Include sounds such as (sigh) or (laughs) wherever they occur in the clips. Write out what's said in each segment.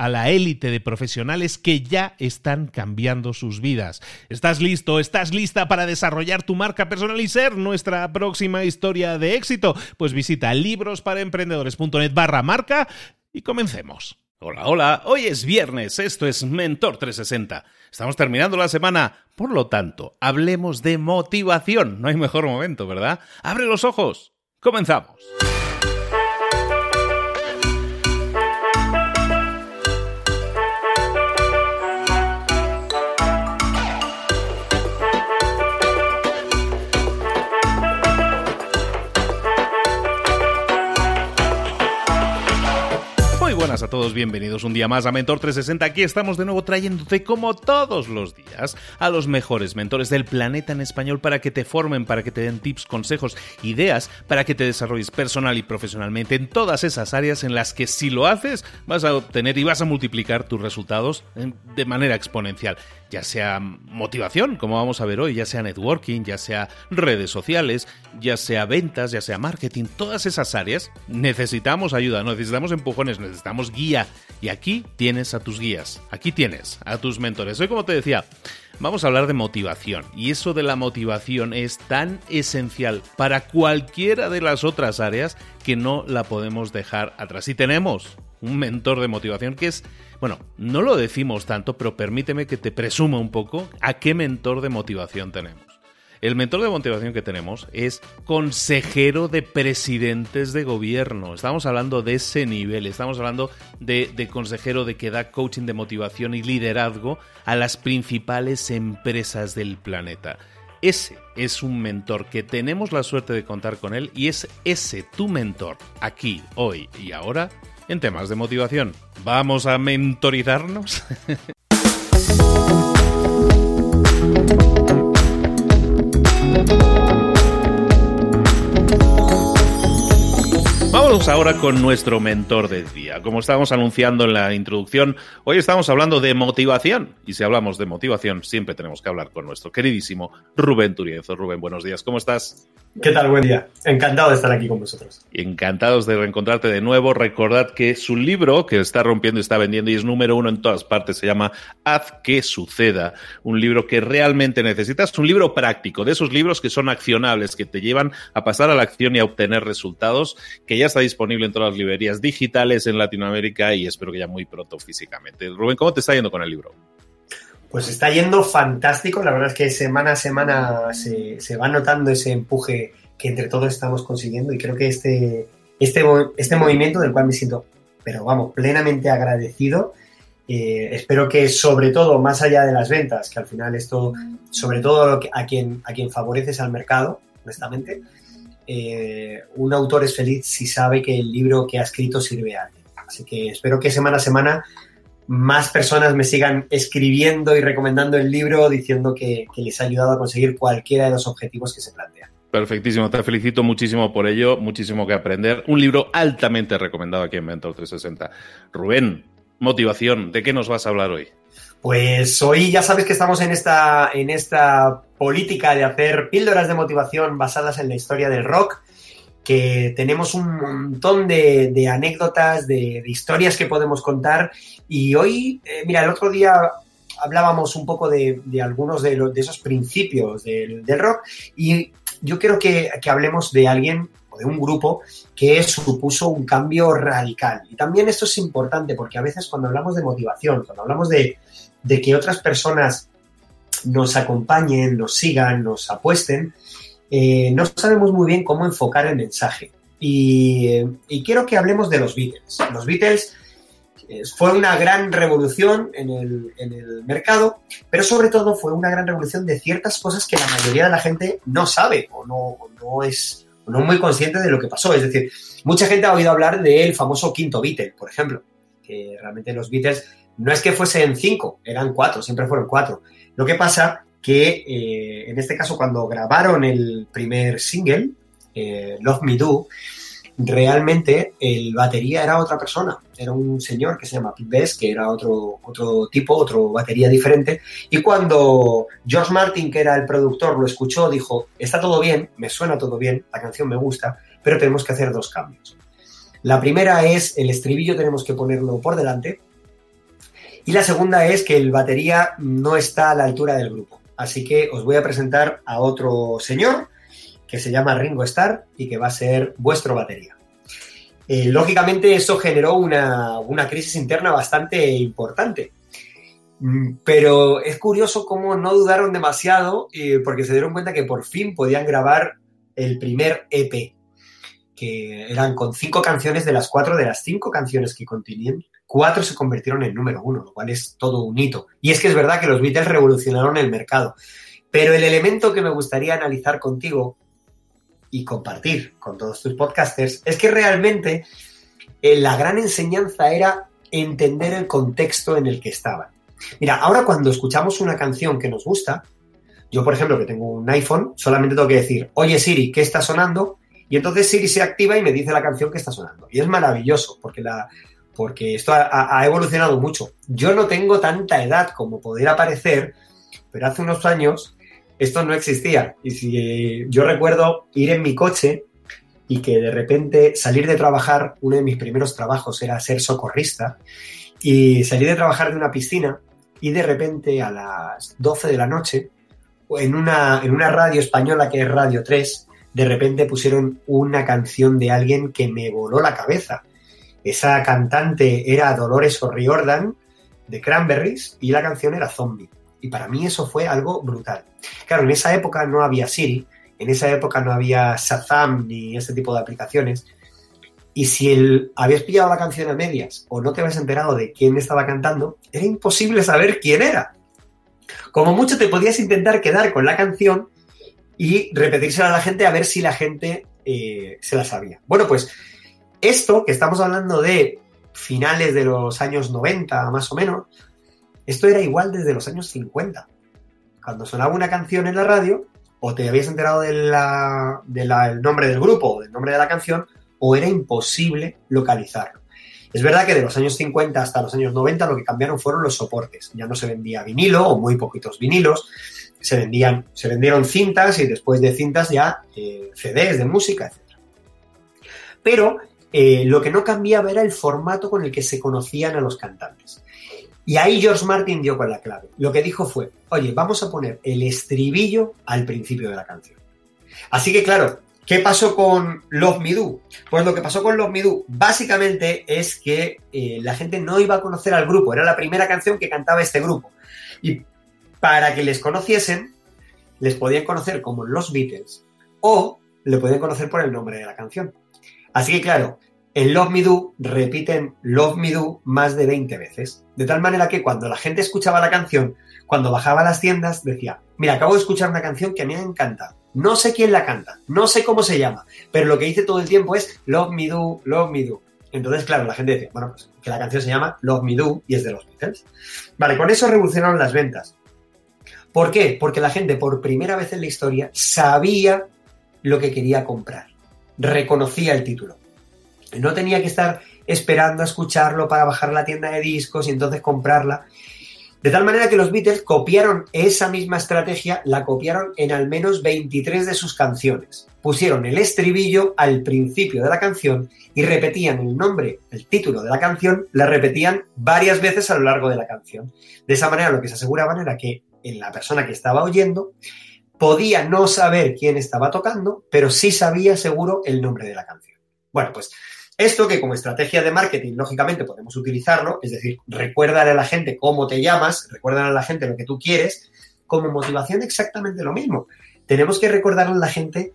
a la élite de profesionales que ya están cambiando sus vidas. ¿Estás listo? ¿Estás lista para desarrollar tu marca personal y ser nuestra próxima historia de éxito? Pues visita librosparaemprendedores.net barra marca y comencemos. Hola, hola, hoy es viernes, esto es Mentor 360. Estamos terminando la semana, por lo tanto, hablemos de motivación. No hay mejor momento, ¿verdad? Abre los ojos. Comenzamos. A todos, bienvenidos un día más a Mentor 360. Aquí estamos de nuevo trayéndote como todos los días a los mejores mentores del planeta en español para que te formen, para que te den tips, consejos, ideas, para que te desarrolles personal y profesionalmente en todas esas áreas en las que si lo haces vas a obtener y vas a multiplicar tus resultados de manera exponencial ya sea motivación, como vamos a ver hoy, ya sea networking, ya sea redes sociales, ya sea ventas, ya sea marketing, todas esas áreas necesitamos ayuda, necesitamos empujones, necesitamos guía. Y aquí tienes a tus guías, aquí tienes a tus mentores. Hoy, como te decía, vamos a hablar de motivación. Y eso de la motivación es tan esencial para cualquiera de las otras áreas que no la podemos dejar atrás. Y tenemos un mentor de motivación que es bueno, no lo decimos tanto, pero permíteme que te presuma un poco a qué mentor de motivación tenemos. El mentor de motivación que tenemos es consejero de presidentes de gobierno. Estamos hablando de ese nivel, estamos hablando de, de, consejero de que da coaching de motivación y liderazgo a las principales empresas del planeta. Ese es un mentor que tenemos la suerte de contar con él y es ese tu mentor, aquí, hoy y ahora, en temas de motivación. ¿Vamos a mentorizarnos? (laughs) Vamos ahora con nuestro mentor del día. Como estábamos anunciando en la introducción, hoy estamos hablando de motivación. Y si hablamos de motivación, siempre tenemos que hablar con nuestro queridísimo Rubén Turienzo. Rubén, buenos días, ¿cómo estás? ¿Qué tal? Buen día. Encantado de estar aquí con vosotros. Encantados de reencontrarte de nuevo. Recordad que su libro, que está rompiendo y está vendiendo y es número uno en todas partes, se llama Haz que suceda. Un libro que realmente necesitas. Un libro práctico, de esos libros que son accionables, que te llevan a pasar a la acción y a obtener resultados, que ya está disponible en todas las librerías digitales en Latinoamérica y espero que ya muy pronto físicamente. Rubén, ¿cómo te está yendo con el libro? Pues está yendo fantástico. La verdad es que semana a semana se, se, va notando ese empuje que entre todos estamos consiguiendo y creo que este, este, este movimiento del cual me siento, pero vamos, plenamente agradecido. Eh, espero que sobre todo, más allá de las ventas, que al final esto, sobre todo a quien, a quien favoreces al mercado, honestamente, eh, un autor es feliz si sabe que el libro que ha escrito sirve a alguien. Así que espero que semana a semana más personas me sigan escribiendo y recomendando el libro diciendo que, les ha ayudado a conseguir cualquiera de los objetivos que se plantean. Perfectísimo, te felicito muchísimo por ello, muchísimo que aprender. Un libro altamente recomendado aquí en Mentor 360. Rubén, motivación, ¿de qué nos vas a hablar hoy? Pues hoy ya sabes que estamos en esta, en esta política de hacer píldoras de motivación basadas en la historia del rock, que tenemos un montón de, anécdotas, de, historias que podemos contar. Y hoy, eh, mira, el otro día hablábamos un poco de, algunos de, esos principios del, rock y yo quiero que, hablemos de alguien o de un grupo que supuso un cambio radical. Y también esto es importante porque a veces cuando hablamos de motivación, cuando hablamos de que otras personas nos acompañen, nos sigan, nos apuesten, eh, no sabemos muy bien cómo enfocar el mensaje. Y, quiero que hablemos de los Beatles. Los Beatles eh, fue una gran revolución en el, mercado, pero sobre todo fue una gran revolución de ciertas cosas que la mayoría de la gente no sabe o no, no es no muy consciente de lo que pasó. Es decir, mucha gente ha oído hablar del famoso quinto Beatle, por ejemplo, que realmente los Beatles no es que fuesen cinco, eran cuatro, siempre fueron cuatro. Lo que pasa que eh, en este caso cuando grabaron el primer single, eh, Love Me Do, realmente el batería era otra persona, era un señor que se llama Pete Best, que era otro, otro tipo, otro batería diferente, y cuando George Martin, que era el productor, lo escuchó, dijo, está todo bien, me suena todo bien, la canción me gusta, pero tenemos que hacer dos cambios. La primera es el estribillo tenemos que ponerlo por delante y la segunda es que el batería no está a la altura del grupo. Así que os voy a presentar a otro señor que se llama Ringo Starr y que va a ser vuestro batería. Eh, lógicamente eso generó una, crisis interna bastante importante. Mm, pero es curioso cómo no dudaron demasiado eh, porque se dieron cuenta que por fin podían grabar el primer EP, que eran con cinco canciones de las cuatro de las cinco canciones que contenían, cuatro se convirtieron en número uno, lo cual es todo un hito. Y es que es verdad que los Beatles revolucionaron el mercado. Pero el elemento que me gustaría analizar contigo y compartir con todos tus podcasters es que realmente eh, la gran enseñanza era entender el contexto en el que estaban. Mira, ahora cuando escuchamos una canción que nos gusta, yo por ejemplo que tengo un iPhone, solamente tengo que decir, oye Siri, ¿qué está sonando? Y entonces Siri se activa y me dice la canción que está sonando. Y es maravilloso, porque la, porque esto ha, evolucionado mucho. Yo no tengo tanta edad como pudiera parecer, pero hace unos años esto no existía. Y si yo recuerdo ir en mi coche y que de repente salir de trabajar, uno de mis primeros trabajos era ser socorrista, y salir de trabajar de una piscina y de repente a las 12 de la noche, en una, en una radio española que es Radio 3, de repente pusieron una canción de alguien que me voló la cabeza. Esa cantante era Dolores O'Riordan de Cranberries y la canción era Zombie. Y para mí eso fue algo brutal. Claro, en esa época no había Siri, en esa época no había Shazam ni ese tipo de aplicaciones. Y si habías pillado la canción a medias o no te habías enterado de quién estaba cantando, era imposible saber quién era. Como mucho te podías intentar quedar con la canción y repetírsela a la gente a ver si la gente eh, se la sabía. Bueno, pues esto, que estamos hablando de finales de los años 90, más o menos, esto era igual desde los años 50. Cuando sonaba una canción en la radio, o te habías enterado del nombre del grupo o del nombre de la canción, o era imposible localizarlo. Es verdad que de los años 50 hasta los años 90 lo que cambiaron fueron los soportes. Ya no se vendía vinilo o muy poquitos vinilos, se vendían, se vendieron cintas y después de cintas ya eh, CDs de música, etc. Pero eh, lo que no cambiaba era el formato con el que se conocían a los cantantes. Y ahí George Martin dio con la clave. Lo que dijo fue, oye, vamos a poner el estribillo al principio de la canción. Así que claro, ¿qué pasó con Love Me? Pues lo que pasó con Love Me Do básicamente es que eh, la gente no iba a conocer al grupo, era la primera canción que cantaba este grupo. Y para que les conociesen, les podían conocer como los Beatles o le podían conocer por el nombre de la canción. Así que claro, en Love Me Do repiten Love Me Do más de 20 veces. De tal manera que cuando la gente escuchaba la canción, cuando bajaba a las tiendas, decía, mira, acabo de escuchar una canción que a mí me encanta. No sé quién la canta, no sé cómo se llama, pero lo que dice todo el tiempo es Love Me Do, Love Me Do. Entonces, claro, la gente dice, bueno, pues que la canción se llama Love Me Do y es de los Beatles. Vale, con eso revolucionaron las ventas. ¿Por qué? Porque la gente por primera vez en la historia sabía lo que quería comprar. Reconocía el título. No tenía que estar esperando a escucharlo para bajar la tienda de discos y entonces comprarla. De tal manera que los Beatles copiaron esa misma estrategia, la copiaron en al menos 23 de sus canciones. Pusieron el estribillo al principio de la canción y repetían el nombre, el título de la canción, la repetían varias veces a lo largo de la canción. De esa manera lo que se aseguraban era que la persona que estaba oyendo podía no saber quién estaba tocando, pero sí sabía seguro el nombre de la canción. Bueno, pues esto que como estrategia de marketing, lógicamente podemos utilizarlo, es decir, recuérdale a la gente cómo te llamas, recuérdale a la gente lo que tú quieres, como motivación exactamente lo mismo. Tenemos que recordarle a la gente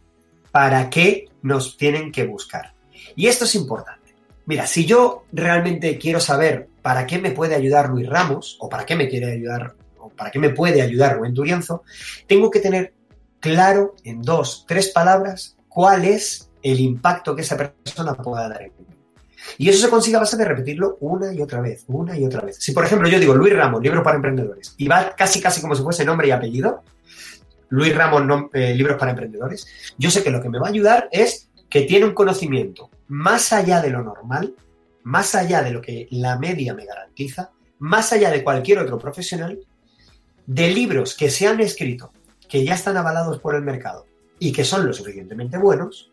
para qué nos tienen que buscar. Y esto es importante. Mira, si yo realmente quiero saber para qué me puede ayudar Luis Ramos, o para qué me quiere ayudar, para qué me puede ayudar Rubén Turienzo, tengo que tener claro en dos, tres palabras cuál es el impacto que esa persona pueda dar en mí. Y eso se consigue a base de repetirlo una y otra vez, una y otra vez. Si, por ejemplo, yo digo Luis Ramos, libro para emprendedores, y va casi casi como si fuese nombre y apellido, Luis Ramos, eh, libros para emprendedores, yo sé que lo que me va a ayudar es que tiene un conocimiento más allá de lo normal, más allá de lo que la media me garantiza, más allá de cualquier otro profesional, de libros que se han escrito, que ya están avalados por el mercado y que son lo suficientemente buenos,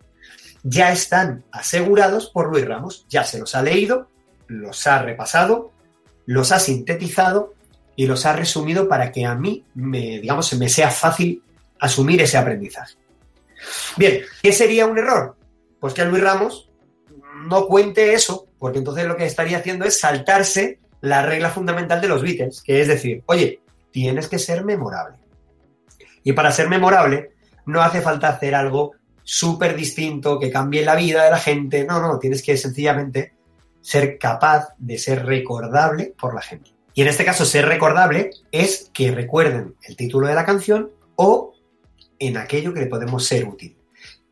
ya están asegurados por Luis Ramos. Ya se los ha leído, los ha repasado, los ha sintetizado y los ha resumido para que a mí, me, digamos, me sea fácil asumir ese aprendizaje. Bien, ¿qué sería un error? Pues que Luis Ramos no cuente eso, porque entonces lo que estaría haciendo es saltarse la regla fundamental de los Beatles, que es decir, oye, tienes que ser memorable. Y para ser memorable no hace falta hacer algo súper distinto, que cambie la vida de la gente. No, no, tienes que sencillamente ser capaz de ser recordable por la gente. Y en este caso, ser recordable es que recuerden el título de la canción o en aquello que le podemos ser útil.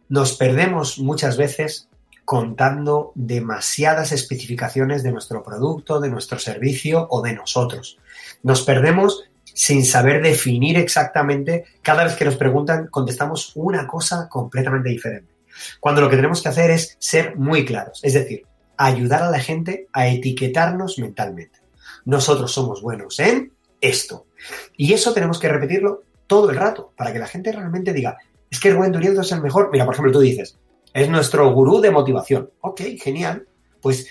Nos perdemos muchas veces contando demasiadas especificaciones de nuestro producto, de nuestro servicio o de nosotros. Nos perdemos sin saber definir exactamente, cada vez que nos preguntan, contestamos una cosa completamente diferente. Cuando lo que tenemos que hacer es ser muy claros, es decir, ayudar a la gente a etiquetarnos mentalmente. Nosotros somos buenos en esto. Y eso tenemos que repetirlo todo el rato, para que la gente realmente diga, es que Rubén Durienzo es el mejor. Mira, por ejemplo, tú dices, es nuestro gurú de motivación. Ok, genial. Pues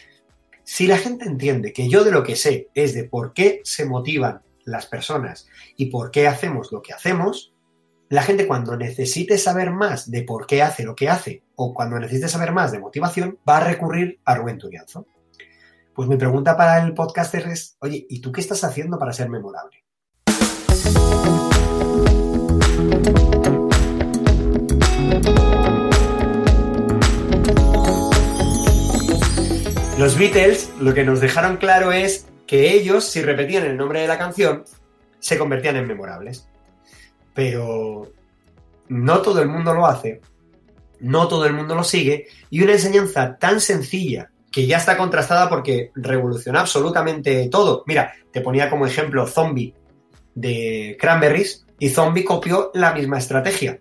si la gente entiende que yo de lo que sé es de por qué se motivan las personas y por qué hacemos lo que hacemos, la gente cuando necesite saber más de por qué hace lo que hace o cuando necesite saber más de motivación, va a recurrir a Rubén Turianzo. Pues mi pregunta para el podcaster es, oye, ¿y tú qué estás haciendo para ser memorable? Los Beatles lo que nos dejaron claro es que ellos, si repetían el nombre de la canción, se convertían en memorables. Pero no todo el mundo lo hace, no todo el mundo lo sigue, y una enseñanza tan sencilla que ya está contrastada porque revoluciona absolutamente todo. Mira, te ponía como ejemplo Zombie de Cranberries y Zombie copió la misma estrategia.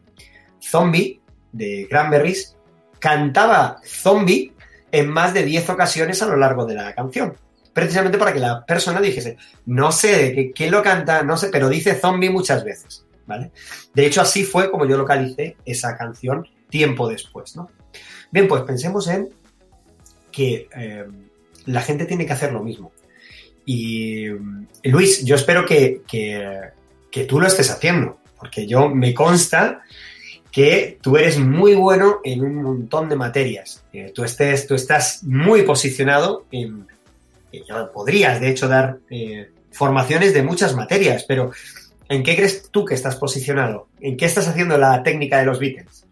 Zombie de Cranberries cantaba Zombie en más de 10 ocasiones a lo largo de la canción precisamente para que la persona dijese, no sé qué, lo canta, no sé, pero dice zombie muchas veces, ¿vale? De hecho, así fue como yo localicé esa canción tiempo después, ¿no? Bien, pues pensemos en que eh, la gente tiene que hacer lo mismo. Y Luis, yo espero que, que, tú lo estés haciendo, porque yo me consta que tú eres muy bueno en un montón de materias. Eh, tú, estés, tú estás muy posicionado en, podrías, de hecho, dar eh, formaciones de muchas materias, pero ¿en qué crees tú que estás posicionado? ¿En qué estás haciendo la técnica de los Beatles?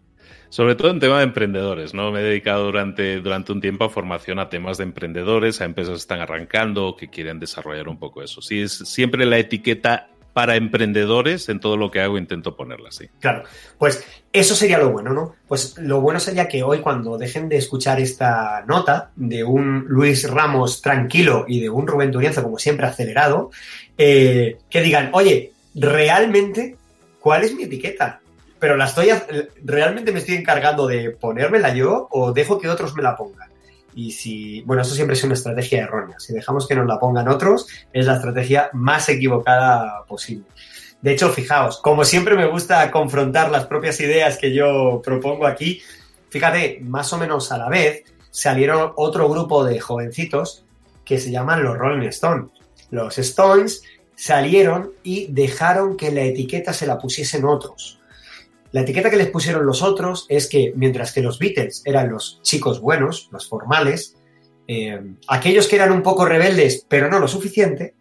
Sobre todo en tema de emprendedores, ¿no? Me he dedicado durante, durante un tiempo a formación a temas de emprendedores, a empresas que están arrancando o que quieren desarrollar un poco eso. Sí, es siempre la etiqueta para emprendedores, en todo lo que hago intento ponerla así. Claro, pues eso sería lo bueno, ¿no? Pues lo bueno sería que hoy cuando dejen de escuchar esta nota de un Luis Ramos tranquilo y de un Rubén Turienzo como siempre acelerado, eh, que digan, oye, realmente, ¿cuál es mi etiqueta? pero la estoy, realmente me estoy encargando de ponérmela yo o dejo que otros me la pongan. Y si, bueno, eso siempre es una estrategia errónea. Si dejamos que nos la pongan otros, es la estrategia más equivocada posible. De hecho, fijaos, como siempre me gusta confrontar las propias ideas que yo propongo aquí, fíjate, más o menos a la vez salieron otro grupo de jovencitos que se llaman los Rolling Stones. Los Stones salieron y dejaron que la etiqueta se la pusiesen otros. La etiqueta que les pusieron los otros es que mientras que los Beatles eran los chicos buenos, los formales, eh, aquellos que eran un poco rebeldes pero no lo suficiente,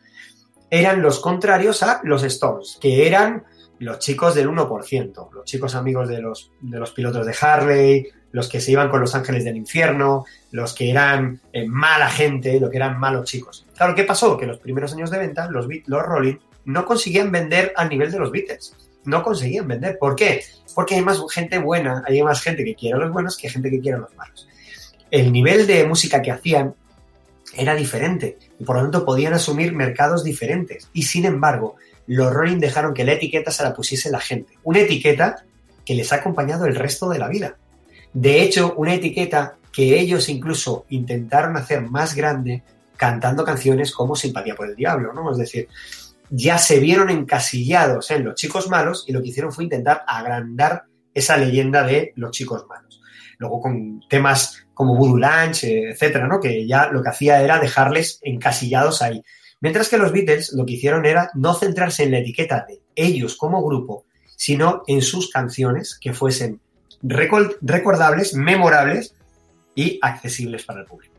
eran los contrarios a los Stones, que eran los chicos del 1%, los chicos amigos de los, de los pilotos de Harley, los que se iban con los ángeles del infierno, los que eran eh, mala gente, lo que eran malos chicos. Claro, ¿qué pasó? Que los primeros años de venta, los, los Rolling no conseguían vender al nivel de los Beatles. No conseguían vender. ¿Por qué? Porque hay más gente buena, hay más gente que quiere a los buenos que gente que quiere a los malos. El nivel de música que hacían era diferente y por lo tanto podían asumir mercados diferentes. Y sin embargo, los Rolling dejaron que la etiqueta se la pusiese la gente. Una etiqueta que les ha acompañado el resto de la vida. De hecho, una etiqueta que ellos incluso intentaron hacer más grande cantando canciones como Simpatía por el Diablo, ¿no? Es decir, ya se vieron encasillados en los chicos malos y lo que hicieron fue intentar agrandar esa leyenda de los chicos malos. Luego con temas como Voodoo Lunch, etcétera, ¿no? Que ya lo que hacía era dejarles encasillados ahí. Mientras que los Beatles lo que hicieron era no centrarse en la etiqueta de ellos como grupo, sino en sus canciones que fuesen recordables, memorables y accesibles para el público.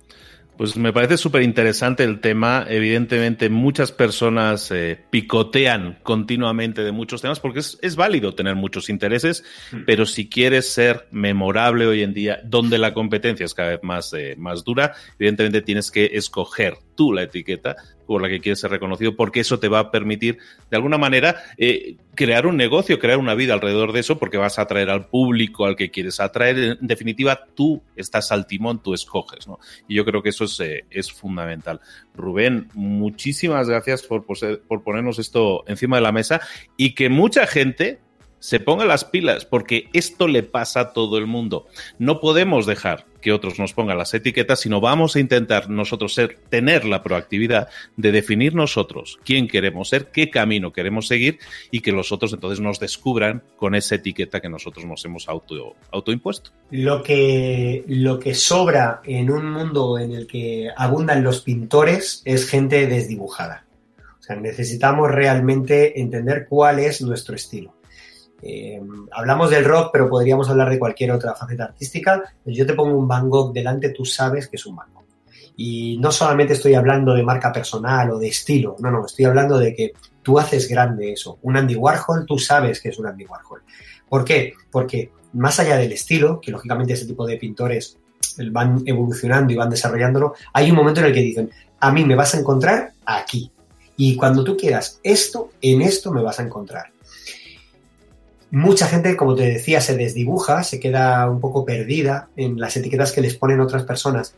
Pues me parece súper interesante el tema. Evidentemente, muchas personas eh, picotean continuamente de muchos temas porque es, válido tener muchos intereses, mm. pero si quieres ser memorable hoy en día, donde la competencia es cada vez más, eh, más dura, evidentemente tienes que escoger tú la etiqueta por la que quieres ser reconocido, porque eso te va a permitir, de alguna manera, eh, crear un negocio, crear una vida alrededor de eso, porque vas a atraer al público al que quieres atraer. En definitiva, tú estás al timón, tú escoges, ¿no? Y yo creo que eso es, eh, es fundamental. Rubén, muchísimas gracias por, por ponernos esto encima de la mesa y que mucha gente se ponga las pilas, porque esto le pasa a todo el mundo. No podemos dejar que otros nos pongan las etiquetas, sino vamos a intentar nosotros ser, tener la proactividad de definir nosotros quién queremos ser, qué camino queremos seguir y que los otros entonces nos descubran con esa etiqueta que nosotros nos hemos auto, autoimpuesto. Lo que, lo que sobra en un mundo en el que abundan los pintores es gente desdibujada. O sea, necesitamos realmente entender cuál es nuestro estilo. Eh, hablamos del rock, pero podríamos hablar de cualquier otra faceta artística. Yo te pongo un Van Gogh delante, tú sabes que es un Van Gogh. Y no solamente estoy hablando de marca personal o de estilo, no, no, estoy hablando de que tú haces grande eso. Un Andy Warhol, tú sabes que es un Andy Warhol. ¿Por qué? Porque más allá del estilo, que lógicamente ese tipo de pintores van evolucionando y van desarrollándolo, hay un momento en el que dicen, a mí me vas a encontrar aquí. Y cuando tú quieras esto, en esto me vas a encontrar. Mucha gente, como te decía, se desdibuja, se queda un poco perdida en las etiquetas que les ponen otras personas.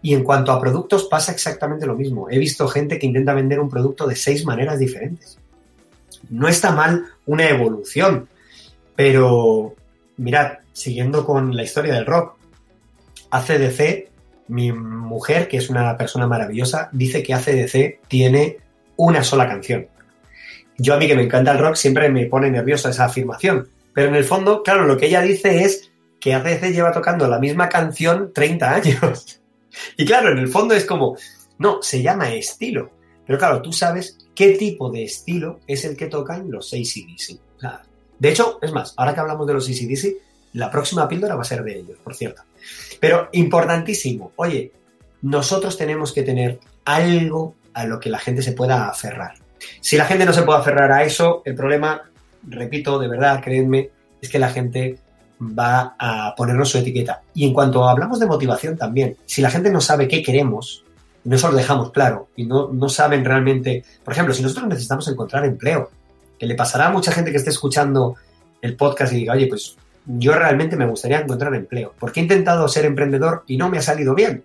Y en cuanto a productos pasa exactamente lo mismo. He visto gente que intenta vender un producto de seis maneras diferentes. No está mal una evolución, pero mirad, siguiendo con la historia del rock, ACDC, mi mujer, que es una persona maravillosa, dice que ACDC tiene una sola canción yo a mí que me encanta el rock siempre me pone nerviosa esa afirmación. Pero en el fondo, claro, lo que ella dice es que ACC lleva tocando la misma canción 30 años. (laughs) y claro, en el fondo es como, no, se llama estilo. Pero claro, tú sabes qué tipo de estilo es el que tocan los ACDC. de hecho, es más, ahora que hablamos de los ACDC, la próxima píldora va a ser de ellos, por cierto. Pero importantísimo, oye, nosotros tenemos que tener algo a lo que la gente se pueda aferrar. Si la gente no se puede aferrar a eso, el problema, repito, de verdad, créanme, es que la gente va a ponernos su etiqueta. Y en cuanto hablamos de motivación también, si la gente no sabe qué queremos, no eso lo dejamos claro, y no, no saben realmente, por ejemplo, si nosotros necesitamos encontrar empleo, que le pasará a mucha gente que esté escuchando el podcast y diga, oye, pues yo realmente me gustaría encontrar empleo, porque he intentado ser emprendedor y no me ha salido bien.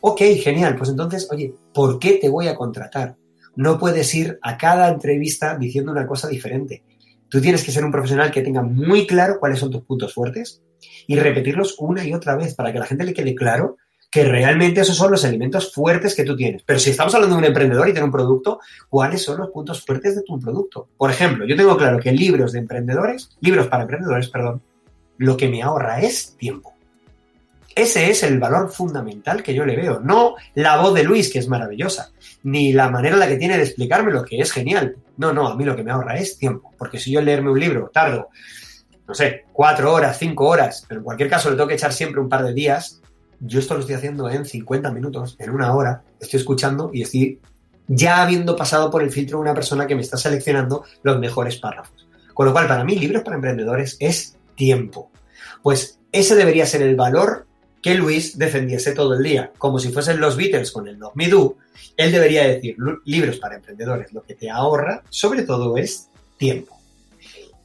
Ok, genial, pues entonces, oye, ¿por qué te voy a contratar? No puedes ir a cada entrevista diciendo una cosa diferente. Tú tienes que ser un profesional que tenga muy claro cuáles son tus puntos fuertes y repetirlos una y otra vez para que a la gente le quede claro que realmente esos son los elementos fuertes que tú tienes. Pero si estamos hablando de un emprendedor y de un producto, ¿cuáles son los puntos fuertes de tu producto? Por ejemplo, yo tengo claro que libros de emprendedores, libros para emprendedores, perdón, lo que me ahorra es tiempo. Ese es el valor fundamental que yo le veo, no la voz de Luis, que es maravillosa, ni la manera en la que tiene de explicarme lo que es genial. No, no, a mí lo que me ahorra es tiempo, porque si yo leerme un libro tardo, no sé, cuatro horas, cinco horas, pero en cualquier caso le tengo que echar siempre un par de días, yo esto lo estoy haciendo en 50 minutos, en una hora, estoy escuchando y estoy ya habiendo pasado por el filtro de una persona que me está seleccionando los mejores párrafos. Con lo cual, para mí, libros para emprendedores es tiempo. Pues ese debería ser el valor que Luis defendiese todo el día. Como si fuesen los Beatles con el Love Me Do, él debería decir, libros para emprendedores, lo que te ahorra sobre todo es tiempo.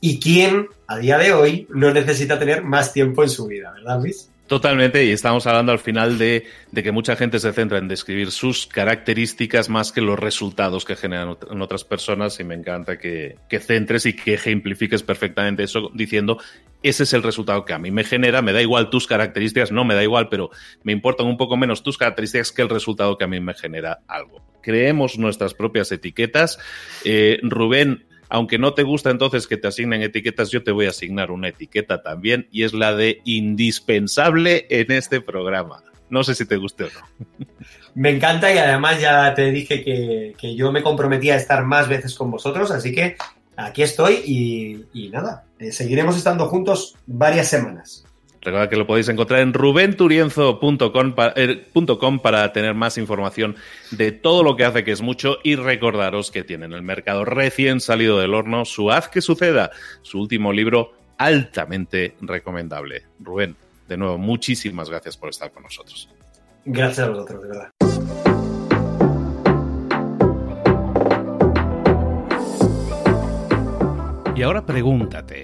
¿Y quién a día de hoy no necesita tener más tiempo en su vida, verdad Luis? Totalmente, y estamos hablando al final de, que mucha gente se centra en describir sus características más que los resultados que generan en otras personas, y me encanta que, que, centres y que ejemplifiques perfectamente eso diciendo, ese es el resultado que a mí me genera, me da igual tus características, no me da igual, pero me importan un poco menos tus características que el resultado que a mí me genera algo. Creemos nuestras propias etiquetas. Eh, Rubén, aunque no te gusta entonces que te asignen etiquetas, yo te voy a asignar una etiqueta también y es la de indispensable en este programa. No sé si te guste o no. (laughs) Me encanta y además ya te dije que, yo me comprometía a estar más veces con vosotros, así que aquí estoy y, nada, eh, seguiremos estando juntos varias semanas. Recuerda que lo podéis encontrar en rubenturienzo.com eh, para tener más información de todo lo que hace, que es mucho, y recordaros que tiene en el mercado recién salido del horno su Haz que suceda, su último libro altamente recomendable. Rubén, de nuevo, muchísimas gracias por estar con nosotros. Gracias a vosotros, de verdad. Y ahora pregúntate.